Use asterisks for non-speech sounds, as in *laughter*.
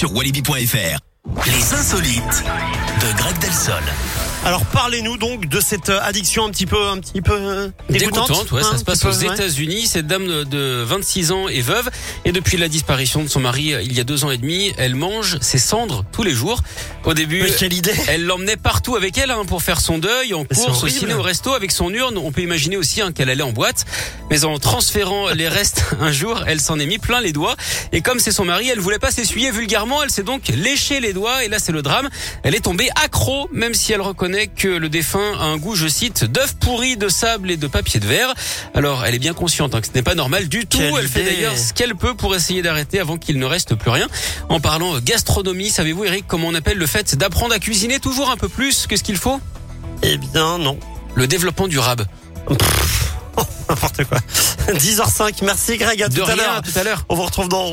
sur walibi.fr. Les insolites de Greg Delsol. Alors parlez-nous donc de cette euh, addiction un petit peu, un petit peu euh, dégoûtante. Dégoûtante, ouais, hein, ça se passe aux ouais. États-Unis. Cette dame de- de 26 ans est veuve et depuis la disparition de son mari euh, il y a deux ans et demi, elle mange ses cendres tous les jours. Au début, Mais quelle idée elle l'emmenait partout avec elle hein, pour faire son deuil, en Mais course, au ciné, au resto, avec son urne. On peut imaginer aussi hein, qu'elle allait en boîte. Mais en transférant les restes *laughs* un jour, elle s'en est mis plein les doigts. Et comme c'est son mari, elle voulait pas s'essuyer vulgairement. Elle s'est donc léché les doigts. Et là, c'est le drame. Elle est tombée accro, même si elle reconnaît que le défunt a un goût, je cite, d'œufs pourris, de sable et de papier de verre. Alors, elle est bien consciente hein, que ce n'est pas normal du tout. Quelle elle fait d'ailleurs ce qu'elle peut pour essayer d'arrêter avant qu'il ne reste plus rien. En parlant gastronomie, savez-vous, Eric, comment on appelle le fait d'apprendre à cuisiner toujours un peu plus que ce qu'il faut? Eh bien non. Le développement durable. *laughs* N'importe quoi. *laughs* 10h05, merci Greg, à De tout à l'heure. à tout à l'heure. On vous retrouve dans